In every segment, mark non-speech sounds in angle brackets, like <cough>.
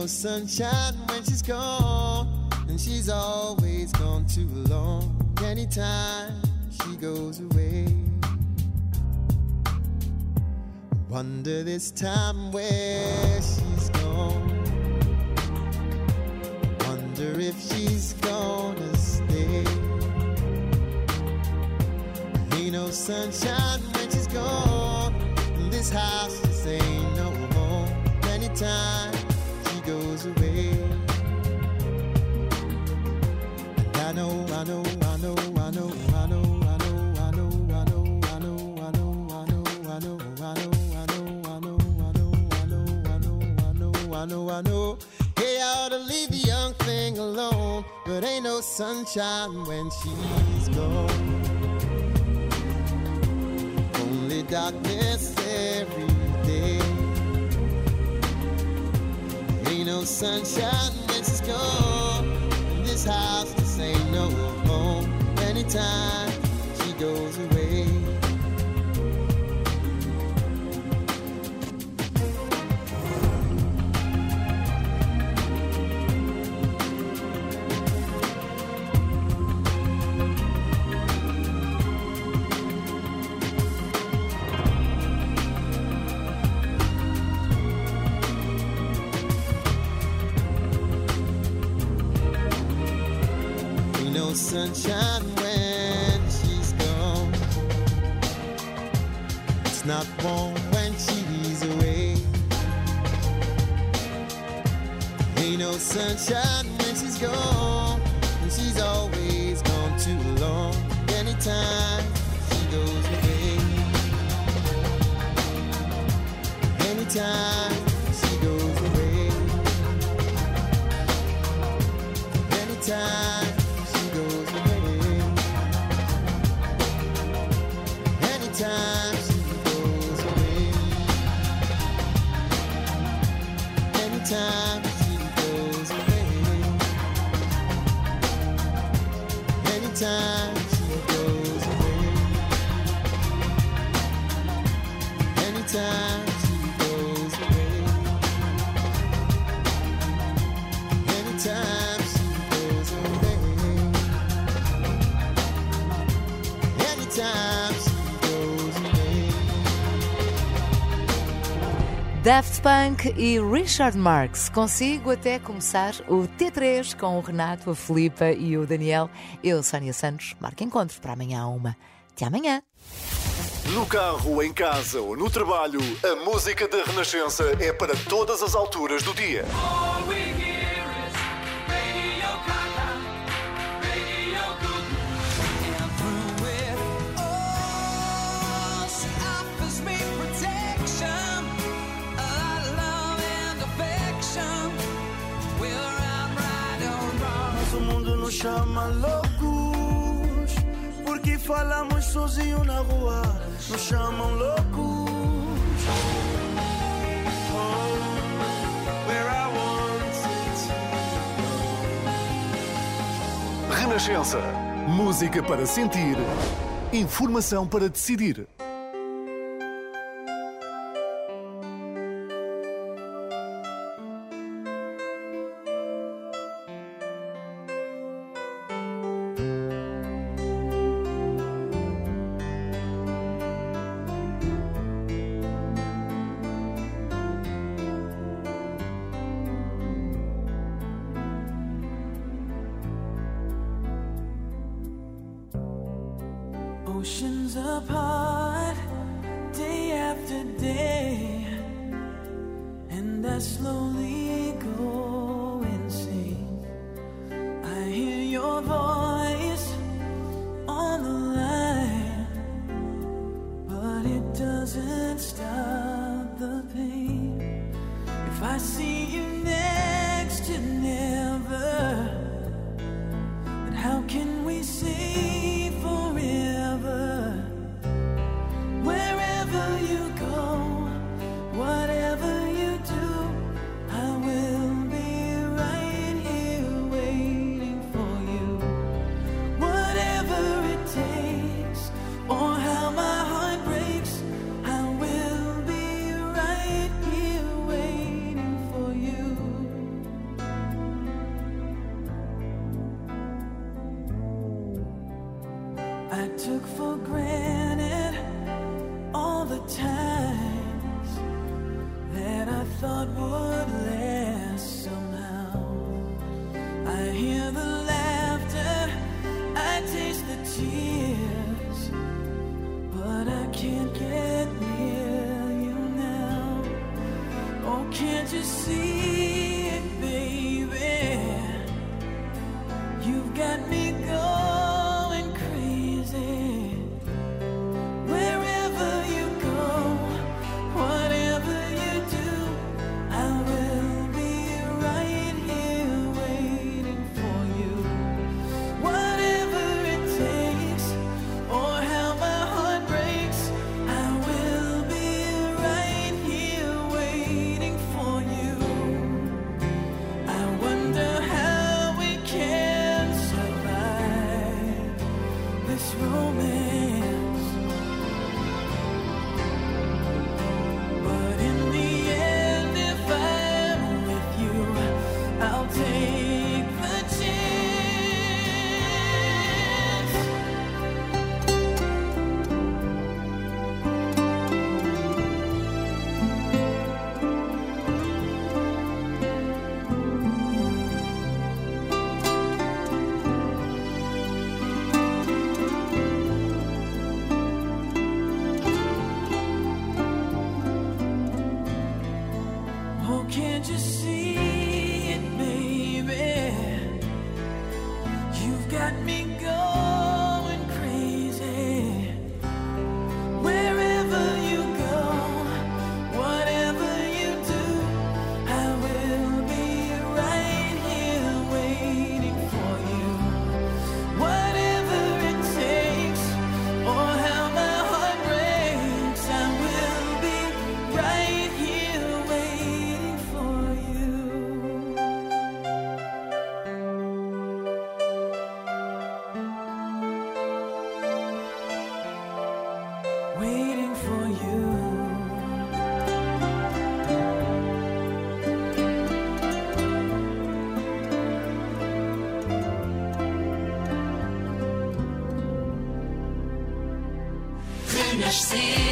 no sunshine when she's gone, and she's always gone too long. Anytime she goes away, wonder this time where she's gone. Wonder if she's gonna stay. Ain't no sunshine when she's gone. In this house just ain't no home. Anytime I know, I know. Hey, I ought to leave the young thing alone, but ain't no sunshine when she's gone. Only darkness every day. Ain't no sunshine when she's gone. This house, this ain't no home. Anytime she goes away. Sunshine Daft Punk e Richard Marx. Consigo até começar o T3 com o Renato, a Filipa e o Daniel. Eu, Sónia Santos, marco encontro para amanhã a uma. Até amanhã. No carro, em casa ou no trabalho, a música da Renascença é para todas as alturas do dia. Nos chama loucos Porque falamos sozinho na rua Nos chamam loucos Oh, Renascença. Música para sentir. Informação para decidir. Oceans apart, I took for granted all the time. crescer.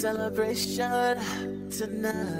celebration tonight.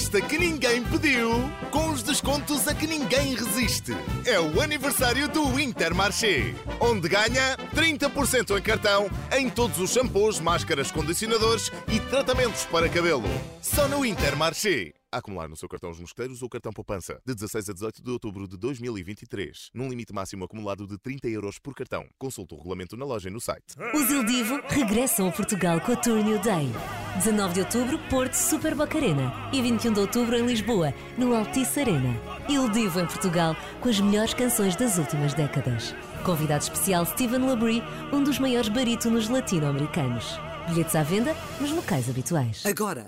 Festa que ninguém pediu, com os descontos a que ninguém resiste. É o aniversário do Intermarché, onde ganha 30% em cartão em todos os shampoos, máscaras, condicionadores e tratamentos para cabelo. Só no Intermarché. A acumular no seu cartão Os Mosqueteiros ou cartão Poupança, de 16 a 18 de outubro de 2023, num limite máximo acumulado de 30 euros por cartão. Consulte o regulamento na loja e no site. Os Il Divo regressam a Portugal com a Tour New Day. 19 de outubro, Porto Super Bocarena. E 21 de outubro, em Lisboa, no Altice Arena. Il Divo em Portugal, com as melhores canções das últimas décadas. Convidado especial Steven Labrie, um dos maiores barítonos latino-americanos. Bilhetes à venda nos locais habituais. Agora,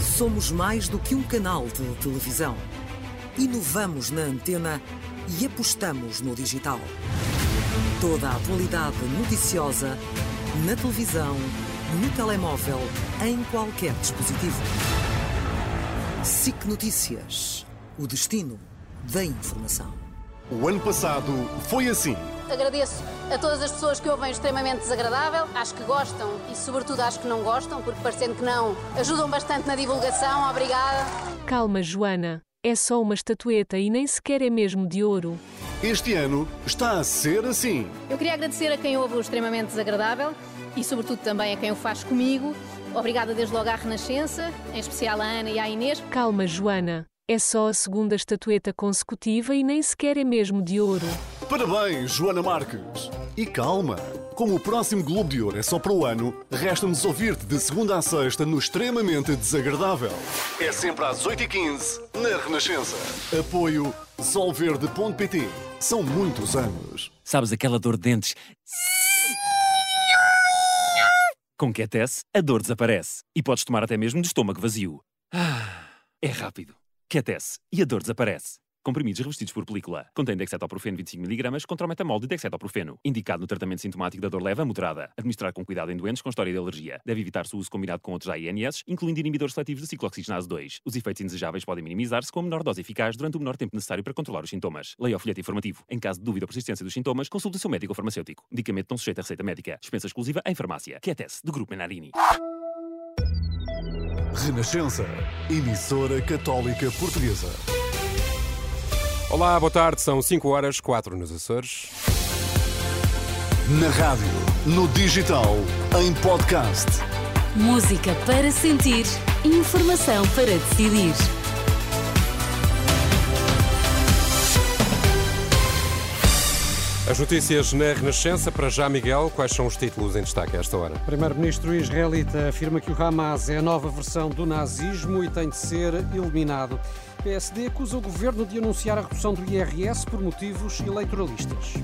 somos mais do que um canal de televisão. Inovamos na antena e apostamos no digital. Toda a atualidade noticiosa na televisão, no telemóvel, em qualquer dispositivo. SIC Notícias. O destino da informação. O ano passado foi assim. Agradeço a todas as pessoas que ouvem extremamente desagradável. Acho que gostam e, sobretudo, acho que não gostam, porque parecendo que não, ajudam bastante na divulgação. Obrigada. Calma, Joana. É só uma estatueta e nem sequer é mesmo de ouro. Este ano está a ser assim. Eu queria agradecer a quem ouve o extremamente desagradável e, sobretudo, também a quem o faz comigo. Obrigada desde logo à Renascença, em especial à Ana e à Inês. Calma, Joana. É só a segunda estatueta consecutiva e nem sequer é mesmo de ouro. Parabéns, Joana Marques. E calma, como o próximo Globo de Ouro é só para o ano, resta-nos ouvir-te de segunda a sexta no Extremamente Desagradável. É sempre às 8h15, na Renascença. Apoio solverde.pt. São muitos anos. Sabes aquela dor de dentes? Com Ketesse, a dor desaparece. E podes tomar até mesmo de estômago vazio. Ah, é rápido. Ketesse e a dor desaparece. Comprimidos revestidos por película. Contém dexetoprofeno 25mg contra o metamol de dexetoprofeno. Indicado no tratamento sintomático da dor leve a moderada. Administrar com cuidado em doentes com história de alergia. Deve evitar-se o uso combinado com outros AINS, incluindo inibidores seletivos de ciclooxigenase 2. Os efeitos indesejáveis podem minimizar-se com a menor dose eficaz durante o menor tempo necessário para controlar os sintomas. Leia o folheto informativo. Em caso de dúvida ou persistência dos sintomas, consulte seu médico ou farmacêutico. Medicamento não sujeito a receita médica. Dispensa exclusiva em farmácia. QTS, do Grupo Menarini. Renascença, emissora católica portuguesa. Olá, boa tarde, são 5 horas, 4 nos Açores. Na rádio, no digital, em podcast. Música para sentir, informação para decidir. As notícias na Renascença, para já, Miguel, quais são os títulos em destaque a esta hora? Primeiro-ministro israelita afirma que o Hamas é a nova versão do nazismo e tem de ser eliminado. PSD acusa o governo de anunciar a redução do IRS por motivos eleitoralistas.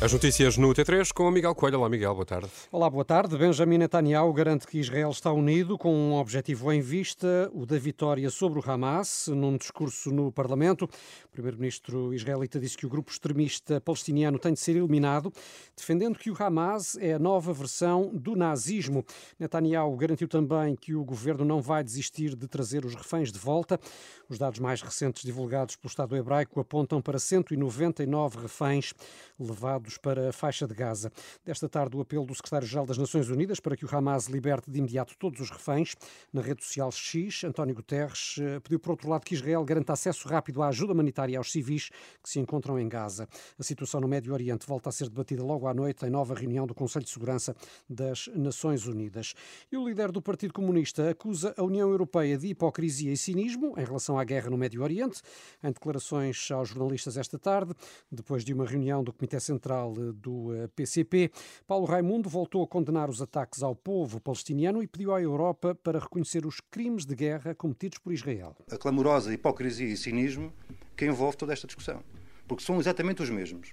As notícias no T3 com o Miguel Coelho. Olá, Miguel, boa tarde. Olá, boa tarde. Benjamin Netanyahu garante que Israel está unido com um objetivo em vista, o da vitória sobre o Hamas. Num discurso no Parlamento, o primeiro-ministro israelita disse que o grupo extremista palestiniano tem de ser eliminado, defendendo que o Hamas é a nova versão do nazismo. Netanyahu garantiu também que o governo não vai desistir de trazer os reféns de volta. Os dados mais recentes divulgados pelo Estado hebraico apontam para 199 reféns levados para a faixa de Gaza. Desta tarde, o apelo do secretário-geral das Nações Unidas para que o Hamas liberte de imediato todos os reféns. Na rede social X, António Guterres eh, pediu, por outro lado, que Israel garanta acesso rápido à ajuda humanitária aos civis que se encontram em Gaza. A situação no Médio Oriente volta a ser debatida logo à noite em nova reunião do Conselho de Segurança das Nações Unidas. E o líder do Partido Comunista acusa a União Europeia de hipocrisia e cinismo em relação à guerra no Médio Oriente. Em declarações aos jornalistas esta tarde, depois de uma reunião do Comitê Central do PCP, Paulo Raimundo voltou a condenar os ataques ao povo palestiniano e pediu à Europa para reconhecer os crimes de guerra cometidos por Israel. A clamorosa hipocrisia e cinismo que envolve toda esta discussão. Porque são exatamente os mesmos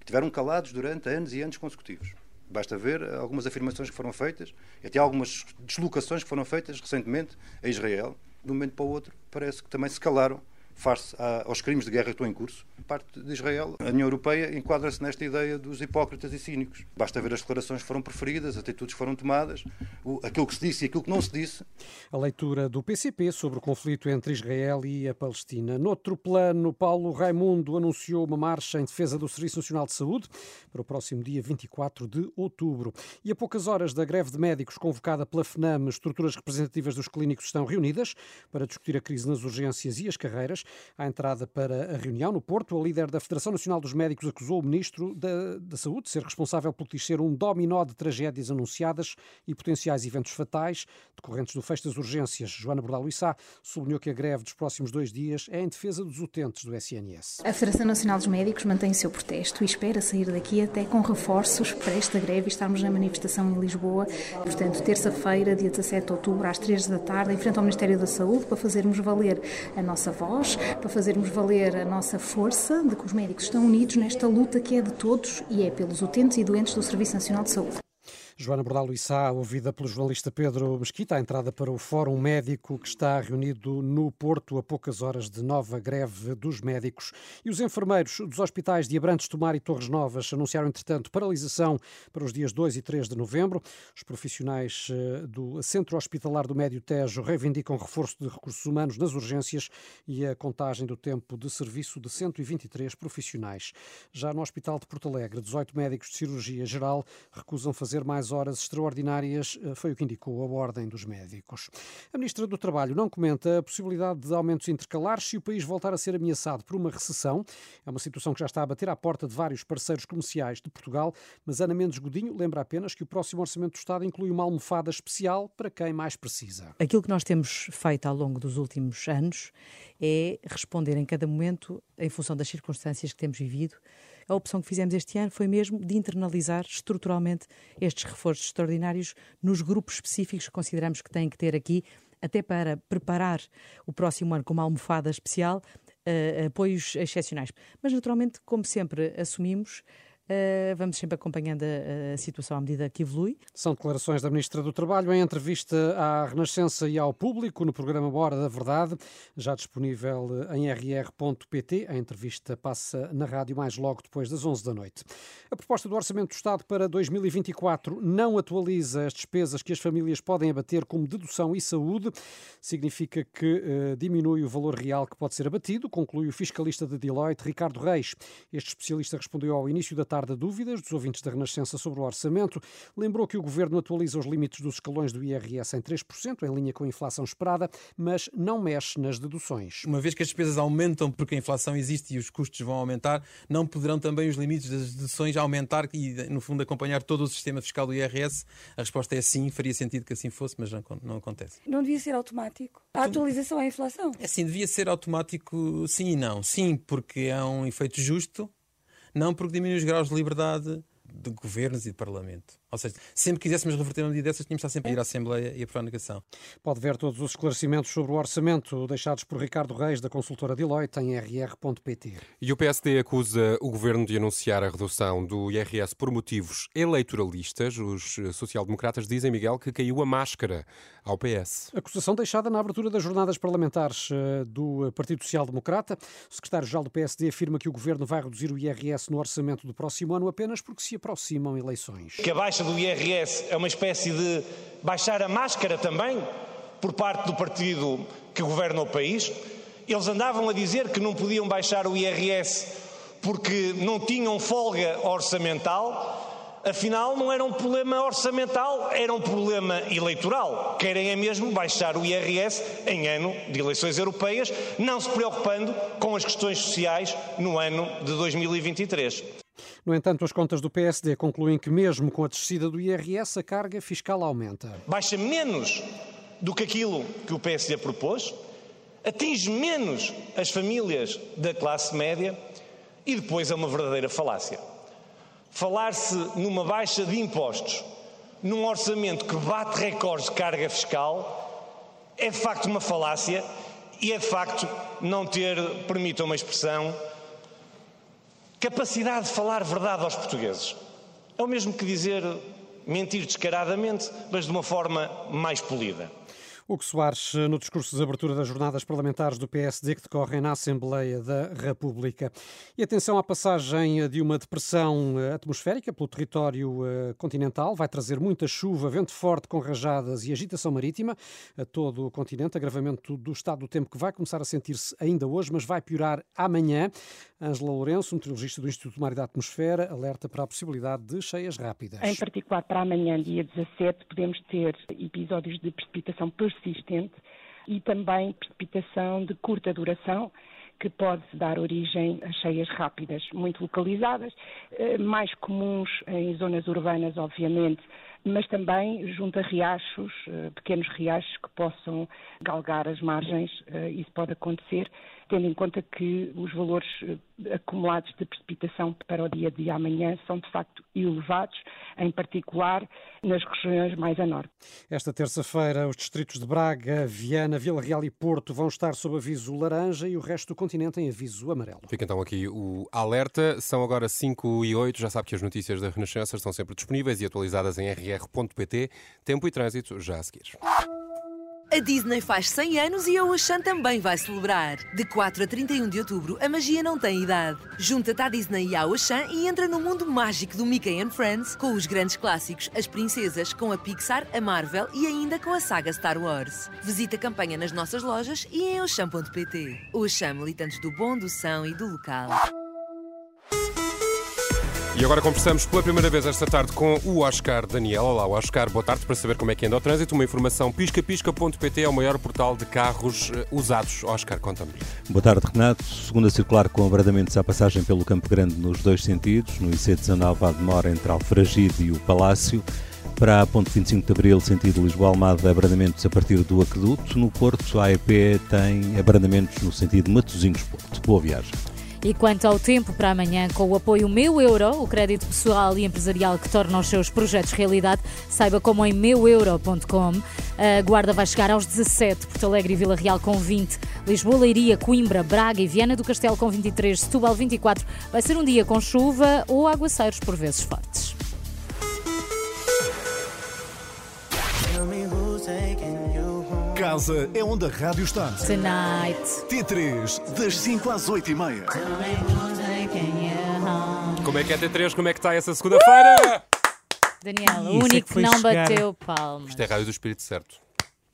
que tiveram calados durante anos e anos consecutivos. Basta ver algumas afirmações que foram feitas, e até algumas deslocações que foram feitas recentemente a Israel. De um momento para o outro, parece que também se calaram face aos crimes de guerra que estão em curso, parte de Israel. A União Europeia enquadra-se nesta ideia dos hipócritas e cínicos. Basta ver as declarações que foram preferidas, as atitudes que foram tomadas, aquilo que se disse e aquilo que não se disse. A leitura do PCP sobre o conflito entre Israel e a Palestina. Noutro plano, Paulo Raimundo anunciou uma marcha em defesa do Serviço Nacional de Saúde para o próximo dia 24 de outubro. E a poucas horas da greve de médicos convocada pela FNAM, estruturas representativas dos clínicos estão reunidas para discutir a crise nas urgências e as carreiras. À entrada para a reunião no Porto, a líder da Federação Nacional dos Médicos acusou o Ministro da, da Saúde de ser responsável por ser um dominó de tragédias anunciadas e potenciais eventos fatais decorrentes do fecho das urgências. Joana Bordal Issá sublinhou que a greve dos próximos dois dias é em defesa dos utentes do SNS. A Federação Nacional dos Médicos mantém o seu protesto e espera sair daqui até com reforços para esta greve e estarmos na manifestação em Lisboa, portanto, terça-feira, dia 17 de outubro, às 3 da tarde, em frente ao Ministério da Saúde, para fazermos valer a nossa voz, para fazermos valer a nossa força de que os médicos estão unidos nesta luta que é de todos e é pelos utentes e doentes do Serviço Nacional de Saúde. Joana Bordal Issá, ouvida pelo jornalista Pedro Mesquita, a entrada para o Fórum Médico que está reunido no Porto a poucas horas de nova greve dos médicos. E os enfermeiros dos hospitais de Abrantes, Tomar e Torres Novas anunciaram, entretanto, paralisação para os dias 2 e 3 de novembro. Os profissionais eh, do Centro Hospitalar do Médio Tejo reivindicam reforço de recursos humanos nas urgências e a contagem do tempo de serviço de 123 profissionais. Já no Hospital de Porto Alegre, 18 médicos de cirurgia geral recusam fazer mais horas extraordinárias, eh, foi o que indicou a Ordem dos Médicos. A Ministra do Trabalho não comenta a possibilidade de aumentos intercalares se o país voltar a ser ameaçado por uma recessão. É uma situação que já está a bater à porta de vários parceiros comerciais de Portugal, mas Ana Mendes Godinho lembra apenas que o próximo Orçamento do Estado inclui uma almofada especial para quem mais precisa. Aquilo que nós temos feito ao longo dos últimos anos é responder em cada momento, em função das circunstâncias que temos vivido, a opção que fizemos este ano foi mesmo de internalizar estruturalmente estes reforços extraordinários nos grupos específicos que consideramos que têm que ter aqui, até para preparar o próximo ano com uma almofada especial, uh, apoios excepcionais. Mas, naturalmente, como sempre assumimos, vamos sempre acompanhando a, situação à medida que evolui. São declarações da Ministra do Trabalho em entrevista à Renascença e ao público no programa Bora da Verdade, já disponível em rr.pt. A entrevista passa na rádio mais logo depois das 11 da noite. A proposta do Orçamento do Estado para 2024 não atualiza as despesas que as famílias podem abater como dedução e saúde. Significa que uh, diminui o valor real que pode ser abatido, conclui o fiscalista de Deloitte, Ricardo Reis. Este especialista respondeu ao início da tarde a dúvidas dos ouvintes da Renascença sobre o orçamento. Lembrou que o governo atualiza os limites dos escalões do IRS em 3%, em linha com a inflação esperada, mas não mexe nas deduções. Uma vez que as despesas aumentam porque a inflação existe e os custos vão aumentar, não poderão também os limites das deduções aumentar e, no fundo, acompanhar todo o sistema fiscal do IRS? A resposta é sim, faria sentido que assim fosse, mas não, não acontece. Não devia ser automático. A atualização à inflação. É sim, devia ser automático, sim e não. Sim, porque é um efeito justo não porque diminui os graus de liberdade de governos e de parlamento. Ou seja, sempre quiséssemos reverter uma medida dessas, tínhamos de estar sempre a ir à Assembleia e aprovar a negação. Pode ver todos os esclarecimentos sobre o orçamento deixados por Ricardo Reis, da consultora Deloitte, em rr.pt. E o PSD acusa o governo de anunciar a redução do IRS por motivos eleitoralistas. Os eh, social-democratas dizem, Miguel, que caiu a máscara ao PS. Acusação deixada na abertura das jornadas parlamentares eh, do Partido Social Democrata. O secretário-geral do PSD afirma que o governo vai reduzir o IRS no orçamento do próximo ano apenas porque se aproximam eleições. Que a baixa do IRS é uma espécie de baixar a máscara também por parte do partido que governa o país. Eles andavam a dizer que não podiam baixar o IRS porque não tinham folga orçamental. Afinal, não era um problema orçamental, era um problema eleitoral. Querem é mesmo baixar o IRS em ano de eleições europeias, não se preocupando com as questões sociais no ano de 2023. No entanto, as contas do PSD concluem que, mesmo com a descida do IRS, a carga fiscal aumenta. Baixa menos do que aquilo que o PSD propôs, atinge menos as famílias da classe média e depois é uma verdadeira falácia. Falar-se numa baixa de impostos, num orçamento que bate recordes de carga fiscal, é de facto uma falácia e é de facto não ter, permitam uma expressão, capacidade de falar verdade aos portugueses. É o mesmo que dizer mentir descaradamente, mas de uma forma mais polida. Hugo Soares, no discurso de abertura das jornadas parlamentares do PSD que decorrem na Assembleia da República. E atenção à passagem de uma depressão eh, atmosférica pelo território eh, continental. Vai trazer muita chuva, vento forte com rajadas e agitação marítima a todo o continente. Agravamento do estado do tempo que vai começar a sentir-se ainda hoje, mas vai piorar amanhã. Ângela Lourenço, meteorologista do Instituto Mário da Atmosfera, alerta para a possibilidade de cheias rápidas. Em particular, para amanhã, dia 17, podemos ter episódios de precipitação persistente e também precipitação de curta duração, que pode dar origem a cheias rápidas, muito localizadas, eh, mais comuns em zonas urbanas, obviamente, mas também junto a riachos, eh, pequenos riachos que possam galgar as margens. eh, Isso pode acontecer, tendo em conta que os valores eh, acumulados de precipitação para o dia de amanhã são de facto elevados, em particular nas regiões mais a norte. Esta terça-feira, os distritos de Braga, Viana, Vila Real e Porto vão estar sob aviso laranja e o resto do continente em aviso amarelo. Fica então aqui o alerta. São agora 5 e 8. Já sabe que as notícias da Renascença estão sempre disponíveis e atualizadas em rr.pt. Tempo e trânsito já a seguir. A Disney faz 100 anos e a Ocean também vai celebrar. De 4 a 31 de outubro, a magia não tem idade. Junta-te à Disney e à Ocean e entra no mundo mágico do Mickey and Friends com os grandes clássicos, as princesas, com a Pixar, a Marvel e ainda com a saga Star Wars. Visita a campanha nas nossas lojas e em ocean.pt. Ocean, militantes do bom, do são e do local. E agora conversamos pela primeira vez esta tarde com o Oscar Daniel. Olá, Oscar, boa tarde para saber como é que anda o trânsito. Uma informação piscapisca.pt é o maior portal de carros eh, usados. Oscar, conta-me. Boa tarde, Renato. Segunda circular com abrandamentos à passagem pelo Campo Grande nos dois sentidos. No IC19 há demora entre Alfragide e o Palácio. Para a ponte 25 de Abril, sentido Lisboa-Almada, abrandamentos a partir do Aqueduto. No Porto, a AEP tem abrandamentos no sentido Matosinhos-Porto. Boa viagem. E quanto ao tempo para amanhã, com o apoio Meu Euro, o crédito pessoal e empresarial que torna os seus projetos realidade, saiba como em meueuro.com. A Guarda vai chegar aos 17, Porto Alegre e Vila Real com 20, Lisboa, Leiria, Coimbra, Braga e Viana do Castelo com 23, Setúbal 24. Vai ser um dia com chuva ou aguaceiros por vezes fortes. Casa é onde a rádio está. Tonight. T3, das 5 às 8 e meia. Como é que é T3? Como é que está essa segunda-feira? Daniel, o é único que não chegar. bateu palmas. Isto é rádio do Espírito Certo.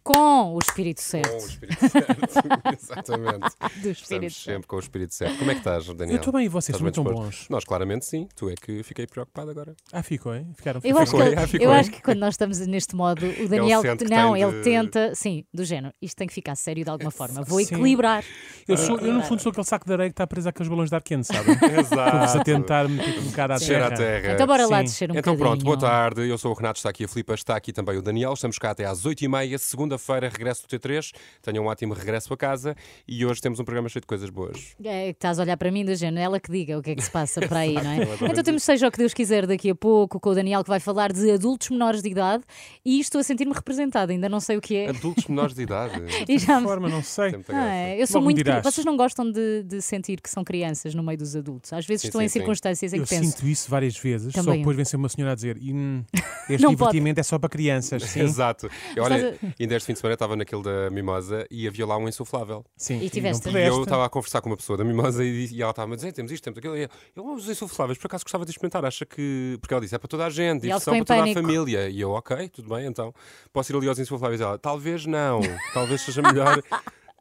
Com o Espírito Certo. Com o Espírito Certo, <laughs> exatamente. Do Espírito Estamos sempre com o Espírito Certo. Como é que estás, Daniel? Eu estou bem, e vocês Estás estão bons? Nós, claramente, sim. Tu é que fiquei preocupado agora. Ah, ficou, hein? Ficaram Eu acho, que, Ficou, ele- ah, ficou. eu acho que quando nós estamos neste modo, o Daniel. sente que não, ele de- tenta, sim, do género, isto tem que ficar sério de alguma forma. Vou Sim. equilibrar. Eu, sou, eu, no fundo, sou aquele saco de areia que está preso àqueles balões de ar quente, sabe? <laughs> Exato. Estou-vos a tentar meter um bocado à Descer terra. à terra. Então bora lá Sim. descer um Então pronto, bocadinho. boa tarde. Eu sou o Renato, está aqui a Filipa, está aqui também o Daniel. Estamos cá até às 8h30, segunda segunda-feira, regresso do T3. Tenham um ótimo regresso a casa e hoje temos um programa cheio de coisas boas. É estás a olhar para mim do género, ela que diga o que é que se passa para aí, <laughs> não é? Então temos Seja o que Deus quiser daqui a pouco, com o Daniel que vai falar de adultos menores de idade e estou a sentir-me representada, ainda não sei o que é. Adultos menores de idade. <laughs> E já me- forma, não sei. Ah, é, eu sou Logo muito. cri- dirás. Vocês não gostam de, de sentir que são crianças no meio dos adultos? Às vezes Sim, estão sim, em sim. circunstâncias em Eu que penso. sinto isso várias vezes, só Também eu. depois vem ser uma senhora a dizer "Hum, <laughs> este divertimento é só para crianças. Sim. Exato. Eu, olha, ainda este fim de semana estava naquele da Mimosa e havia lá um insuflável. Sim, E tiveste? E eu estava a conversar com uma pessoa da Mimosa e, e ela estava a dizer: temos isto, temos aquilo. E eu, eu os insufláveis, por acaso gostava de experimentar. Acha que. Porque ela disse: é para toda a gente, E diversão ficou para toda a pânico. família. E eu, ok, tudo bem, então posso ir ali aos insufláveis. Ela, talvez não, talvez seja melhor.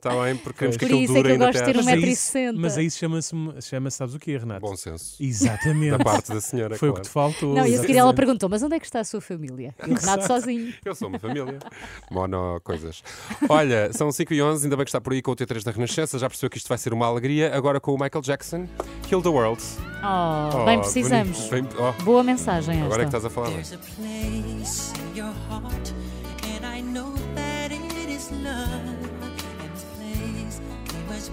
Está bem, porque queremos que Por aquilo isso é que dure eu ainda gosto de até ter às- um Mas metro aí, e sessenta. mas aí chama-se, chama sabes o quê, Renato? Bom senso. Exatamente. Da parte da senhora, Foi o claro. que te faltou. Não, e a seguir exatamente. ela perguntou: mas onde é que está a sua família? E o Renato sozinho. Eu sou uma família. Mono coisas. Olha, são 5 e 11, ainda bem que está por aí com o T3 da Renascença. Já percebeu que isto vai ser uma alegria. Agora com o Michael Jackson, Kill the World. Oh, Oh, bem precisamos. bonito. Bem- oh. Boa mensagem Agora é que esta. estás a falar. There's a place in your heart,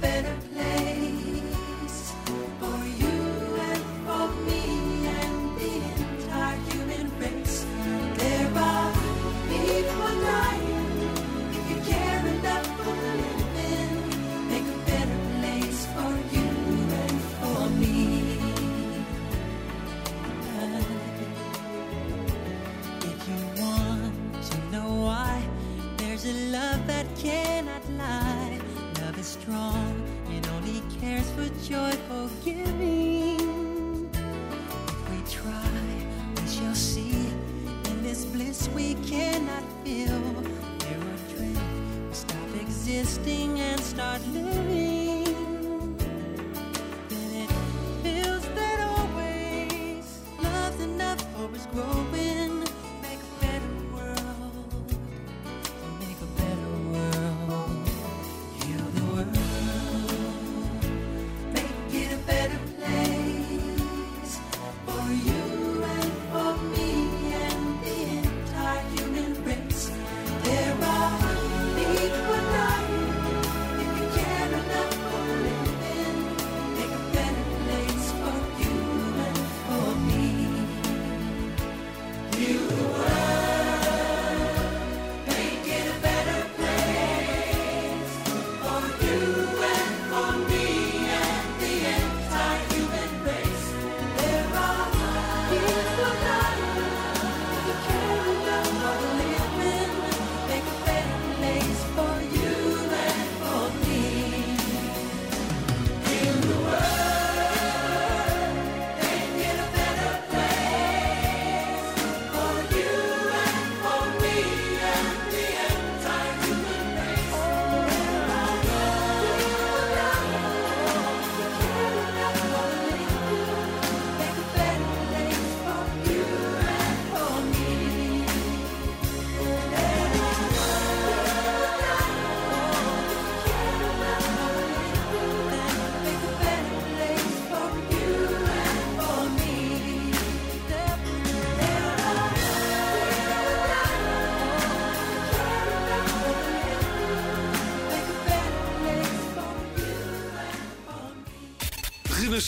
Better place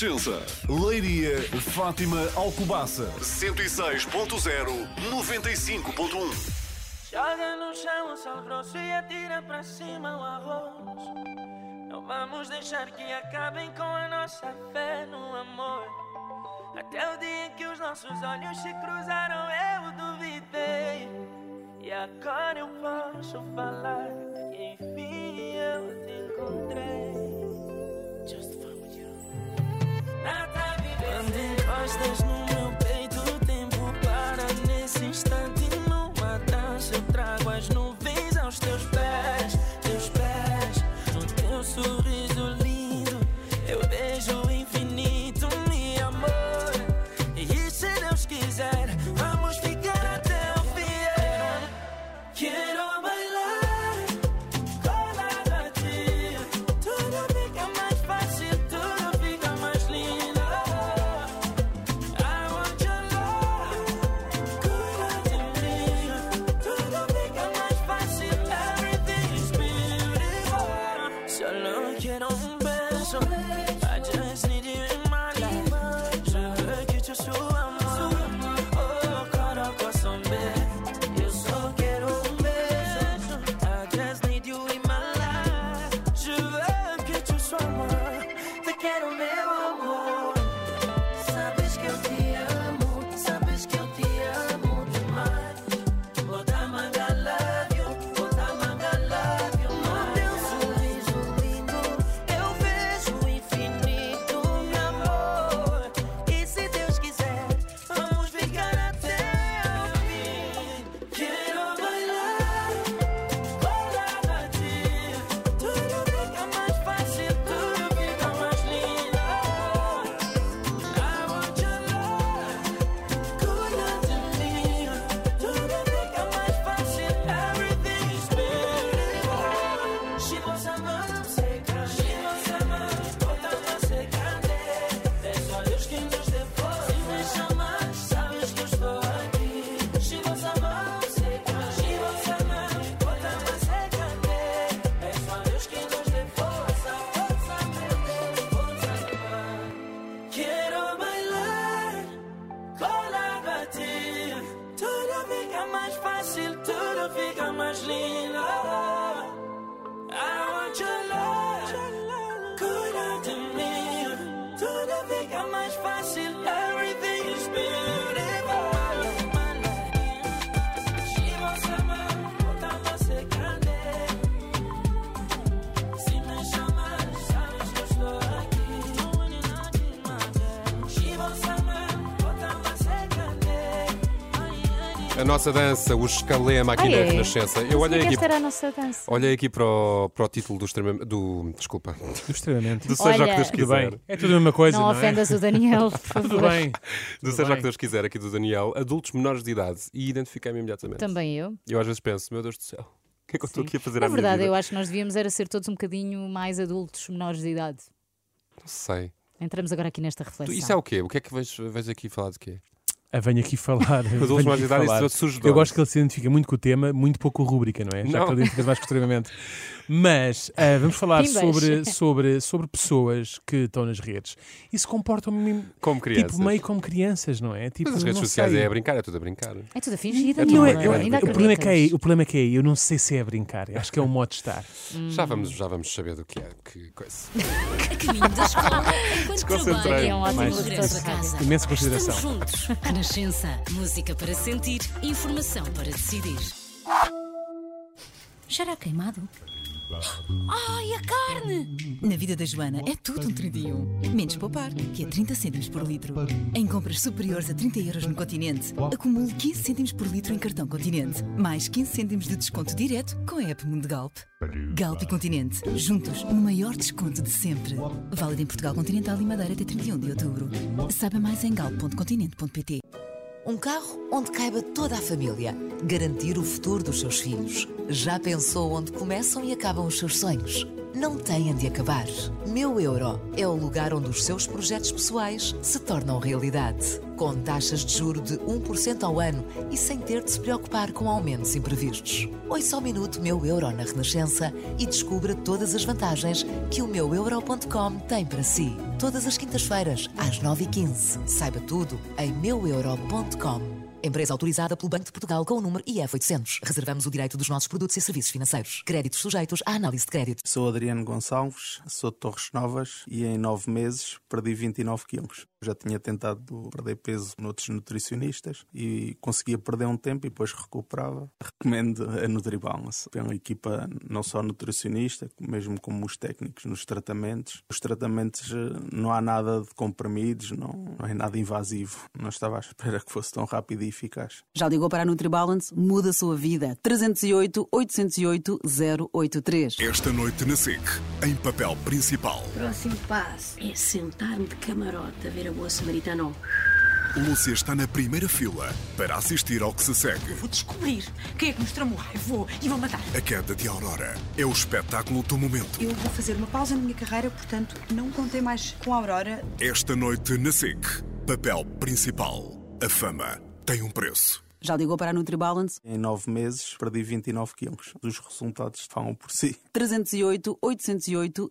Renascença. Leiria, Fátima, Alcobaça. 106.0, 95.1. Joga no chão o sal grosso e atira para cima o arroz. Não vamos deixar que acabem com a nossa fé no amor. Até o dia em que os nossos olhos se cruzaram, eu duvidei. E agora eu posso falar Quando encostas A nossa dança, o escalema aqui Ah, na é? Renascença. Eu olhei aqui, esta era a nossa dança. olhei aqui para, o, para o título do extremamente. Do, desculpa. Do extremamente. Do seja o que Deus Tudo bem. quiser. É tudo a mesma coisa, Não não, é? ofendas o Daniel, <laughs> por favor. Tudo bem. Do Tudo seja o que Deus quiser, aqui do Daniel. Adultos menores de idade. E identifiquei-me imediatamente. Também eu. Eu às vezes penso, meu Deus do céu, o que é que eu estou aqui a fazer Na verdade, vida? eu acho que nós devíamos era ser todos um bocadinho mais adultos, menores de idade. Não sei. Entramos agora aqui nesta reflexão. Isso é o quê? O que é que vais, vais aqui falar de quê? Ah, venho aqui falar. <laughs> Mas idade, Eu é gosto que ele se identifica muito com o tema, muito pouco com a rúbrica, não é? Já Não. que ele identifica mais extremamente. Mas ah, vamos falar sobre, <laughs> sobre, sobre pessoas que estão nas redes e se comportam Como crianças. tipo meio como crianças, não é? Tipo, Mas as redes sociais sei. é a brincar, é tudo a brincar. É tudo a fingir, é, não eu- é? Ainda o, problema é que é, o problema é que é, eu não sei se é a brincar, eu acho que é um modo de estar. Já, vamos, já vamos saber do que é. Que coisa. A caminho da escola, enquanto Desconcentrei. trabalha, É um ótimo regresso a casa. Imensa consideração. Estamos juntos. Renascença. Música para sentir, informação para decidir. Cheira queimado? Ai, a carne! Na vida da Joana é tudo um 31. Menos poupar, que é 30 cêntimos por litro. Em compras superiores a 30 euros no continente, acumule 15 cêntimos por litro em cartão continente. Mais 15 cêntimos de desconto direto com a app Mundo Galp. Galp e Continente, juntos no maior desconto de sempre. Válido em Portugal Continental e Madeira até 31 de outubro. Saiba mais em galp.continente.pt. Um carro onde caiba toda a família. Garantir o futuro dos seus filhos. Já pensou onde começam e acabam os seus sonhos? Não têm de acabar. Meu Euro é o lugar onde os seus projetos pessoais se tornam realidade. Com taxas de juro de 1% ao ano e sem ter de se preocupar com aumentos imprevistos. Ouça ao minuto Meu Euro na Renascença e descubra todas as vantagens que o meueuro.com tem para si. Todas as quintas-feiras, às 9h15. Saiba tudo em meueuro.com. Empresa autorizada pelo Banco de Portugal com o número IF 800. Reservamos o direito dos nossos produtos e serviços financeiros. Créditos sujeitos à análise de crédito. Sou Adriano Gonçalves, sou de Torres Novas e em nove meses perdi 29 quilos. Já tinha tentado perder peso noutros nutricionistas e conseguia perder um tempo e depois recuperava. Recomendo a NutriBalance. É uma equipa não só nutricionista, mesmo como os técnicos nos tratamentos. Os tratamentos eh, não há nada de comprimidos, não, não é nada invasivo. Não estava à espera que fosse tão rápido e eficaz. Já ligou para a NutriBalance? Muda a sua vida. 308 808 083. Esta noite na SIC, em papel principal, Próximo passo é sentar-me de camarote a ver a boa samaritana. Lúcia está na primeira fila para assistir ao que se segue. Vou descobrir quem é que nos tramou. Vou e vou matar. A queda de Aurora é o espetáculo do momento. Eu vou fazer uma pausa na minha carreira, portanto, não contei mais com a Aurora. Esta noite na SIC, papel principal. A fama tem um preço. Já ligou para a NutriBalance? Em nove meses perdi 29 quilos. Os resultados falam por si. 308 808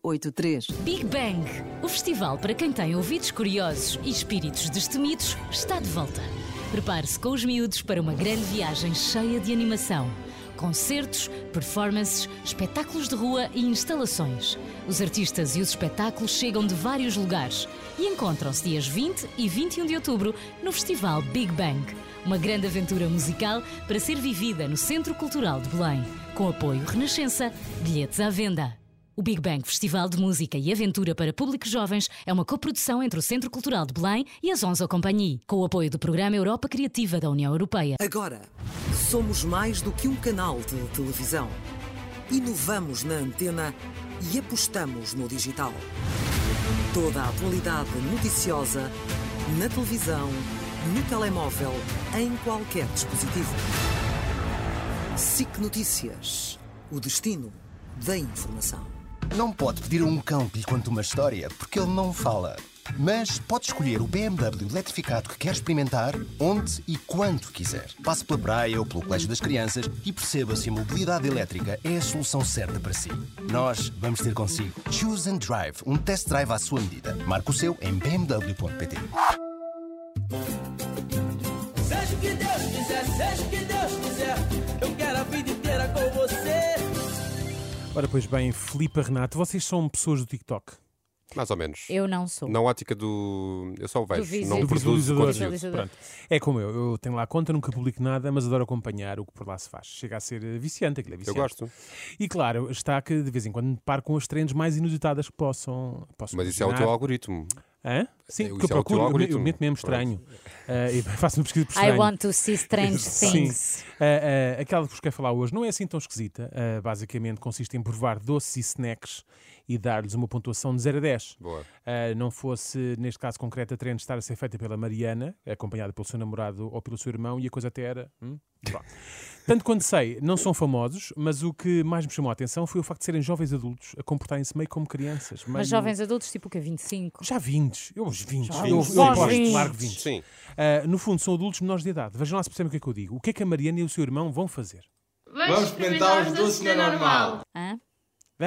083. Big Bang, o festival para quem tem ouvidos curiosos e espíritos destemidos, está de volta. Prepare-se com os miúdos para uma grande viagem cheia de animação. Concertos, performances, espetáculos de rua e instalações. Os artistas e os espetáculos chegam de vários lugares e encontram-se dias 20 e 21 de outubro no Festival Big Bang. Uma grande aventura musical para ser vivida no Centro Cultural de Belém. Com apoio Renascença, bilhetes à venda. O Big Bang Festival de Música e Aventura para Públicos Jovens é uma coprodução entre o Centro Cultural de Belém e a Zonza Companhia, com o apoio do Programa Europa Criativa da União Europeia. Agora, somos mais do que um canal de televisão. Inovamos na antena e apostamos no digital. Toda a atualidade noticiosa na televisão, no telemóvel, em qualquer dispositivo. SIC Notícias. O destino da informação. Não pode pedir a um cão que lhe conte uma história, porque ele não fala. Mas pode escolher o BMW eletrificado que quer experimentar, onde e quando quiser. Passe pela praia ou pelo colégio das crianças e perceba se a mobilidade elétrica é a solução certa para si. Nós vamos ter consigo Choose and Drive, um test drive à sua medida. Marque o seu em bmw.pt. Seja o que Deus quiser, seja o que Deus Ora, pois bem, Filipe Renato, vocês são pessoas do TikTok? Mais ou menos. Eu não sou. Na ótica do. Eu só o vejo, visi- não Do produzo visualizador. conteúdo. É como eu, eu tenho lá a conta, nunca publico nada, mas adoro acompanhar o que por lá se faz. Chega a ser eh, viciante, aquilo é viciante. gosto. E claro, está que de vez em quando me paro com as trends mais inusitadas que possam. possam Mas isso é o teu imaginar. algoritmo. Hã? Sim, Isso que eu é o teu procuro, eu, algoritmo. eu meto mesmo estranho. Uh, e <laughs> faço uma pesquisa por I estranho. want to see strange <laughs> Sim. things. Uh, uh, aquela que vos quero falar hoje não é assim tão esquisita. Uh, basicamente consiste em provar doces e snacks e dar-lhes uma pontuação de 0 a 10. Boa. Uh, não fosse, neste caso concreto, a trend estar a ser feita pela Mariana, acompanhada pelo seu namorado ou pelo seu irmão, e a coisa até era. hum. <laughs> Tanto quanto sei, não são famosos, mas o que mais me chamou a atenção foi o facto de serem jovens adultos a comportarem-se meio como crianças. Mas meio- jovens adultos, tipo o quê? 25? Já 20, eu os 20, Já eu, eu 20. aposto, que 20. Sim. Uh, no fundo, são adultos menores de idade. Vejam lá se percebem o que é que eu digo. O que é que a Mariana e o seu irmão vão fazer? Vamos experimentar os doces da normal. Hã?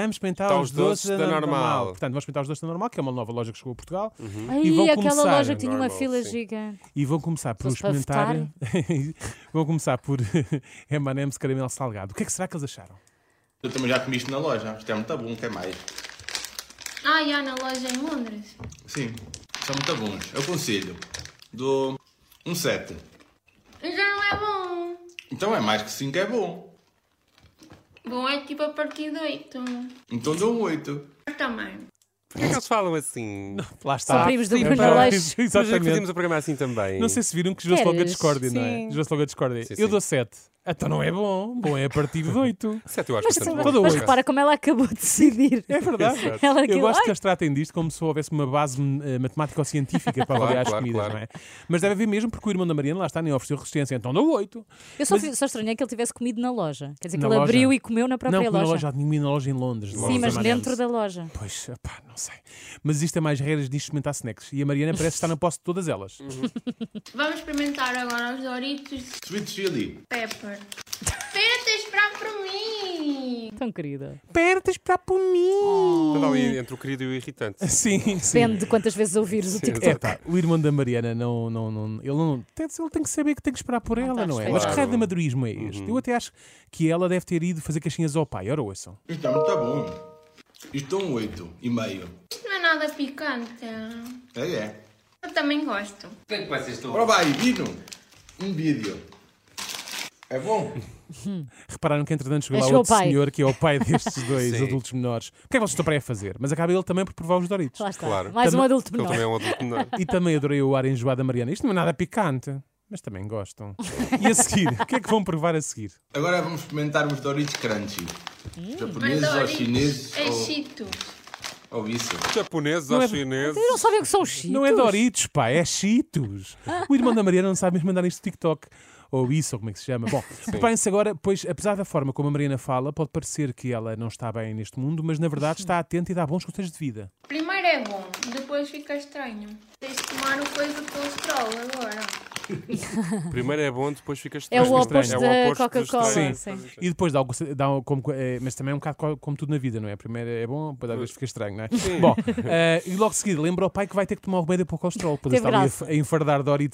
Vamos experimentar Está os doces da normal. Portanto, vamos experimentar os doces da normal, que é uma nova loja que chegou a Portugal. Aí, E vão aquela começar- loja que tinha uma Normal, fila sim. gigante. E vão começar por experimentar. <laughs> vão começar por <laughs> M&M's caramelo salgado. O que é que será que eles acharam? Eu também já comi isto na loja. Isto é muito bom, quer mais? Ah, já na loja em Londres. Sim, são muito bons. Aconselho. Dou um 7. Já não é bom. Então é mais que 5 é bom. Bom é tipo a partir de 8. Então dou um 8. Também. Porquê é que eles falam assim? Lá está. São primos do Bruno Aleixo. Mas é que Exatamente. fazíamos o programa assim também. Não sei se viram que gerou-se logo a discórdia, não é? Sim. Gerou-se logo a discórdia. Sim, Eu dou 7. Então não é bom. Bom é a partir de 8. <laughs> Sete eu acho Mas, bastante Todo bom. mas oito. repara como ela acabou de decidir. É verdade. <laughs> Ela Eu gosto que eles tratem disto como se houvesse uma base eh, matemática ou científica para <laughs> Claro, avaliar as claro, comidas, claro. não é? Mas deve haver mesmo, porque o irmão da Mariana lá está, nem ofereceu resistência, então dou 8. Eu só, fi- só estranhei que ele tivesse comido na loja. Quer dizer, que Na ele loja? abriu e comeu na Não, própria comi na loja. loja, tinha na loja em Londres. Sim, loja mas da dentro da loja. Pois, pá, não sei. Mas isto é mais regras de experimentar snacks. E a Mariana parece estar na posse de todas elas. Vamos experimentar agora os Doritos Sweet chili. Pepper. Espera, tens de esperar por mim. Tão querida. Perto, esperar por mim. Está ali entre o querido e o irritante. <laughs> Sim, sim. Depende de quantas vezes ouvires o TikTok. É, pá, o irmão da Mariana não, não, não, ele, não tem, ele tem que saber que tem que esperar por ela, está não é? Mas que raio de amadorismo é este? Eu até acho que ela deve ter ido fazer caixinhas ao pai. Ora, ouçam. Isto é muito bom. Isto é um 8 e meio. Isto não é nada picante. É, é. Eu também gosto. O que é que vocês estão? Ora vai, Vino. Um vídeo. É bom? <laughs> Repararam que entretanto chegou É lá chegou o outro pai. senhor que é o pai destes <laughs> dois Sim. adultos menores. O que é que vocês estão para aí a fazer? Mas acaba ele também por provar os Doritos. Lá está. Claro. Mais um Também- adulto Ele menor. também é um adulto menor. E também adorei o ar enjoado da Mariana. Isto não é nada picante, mas também gostam. E a seguir, o que é que vão provar a seguir? Agora vamos experimentar os Doritos Crunchy. Mas Japoneses ou chineses É ou, Cheetos. ou isso. Japoneses Não ou é- chineses. Não sabem o que são cheetos? Não é Doritos, pá, é Cheetos. O irmão da Mariana não sabe mesmo mandar isto no TikTok. Ou isso, ou como é que se chama. Bom, <laughs> preparem-se agora, pois apesar da forma como a Mariana fala, pode parecer que ela não está bem neste mundo, mas na verdade está atenta e dá bons conselhos de vida. Primeiro é bom, depois fica estranho. Tens de tomar o coisa do colesterol agora. <laughs> Primeiro é bom, depois fica É estranho. o estranho. oposto É o da Coca-Cola. estranho. sim. E depois dá, algo- dá um- como, é, mas também é um bocado co- como tudo na vida, não é? Primeiro é bom, depois às vezes fica estranho, não é? Bom, eh, e logo a seguir, lembra ao pai que vai ter que tomar o remédio para o colesterol, pois Teve está ali a, a enfardar Doritos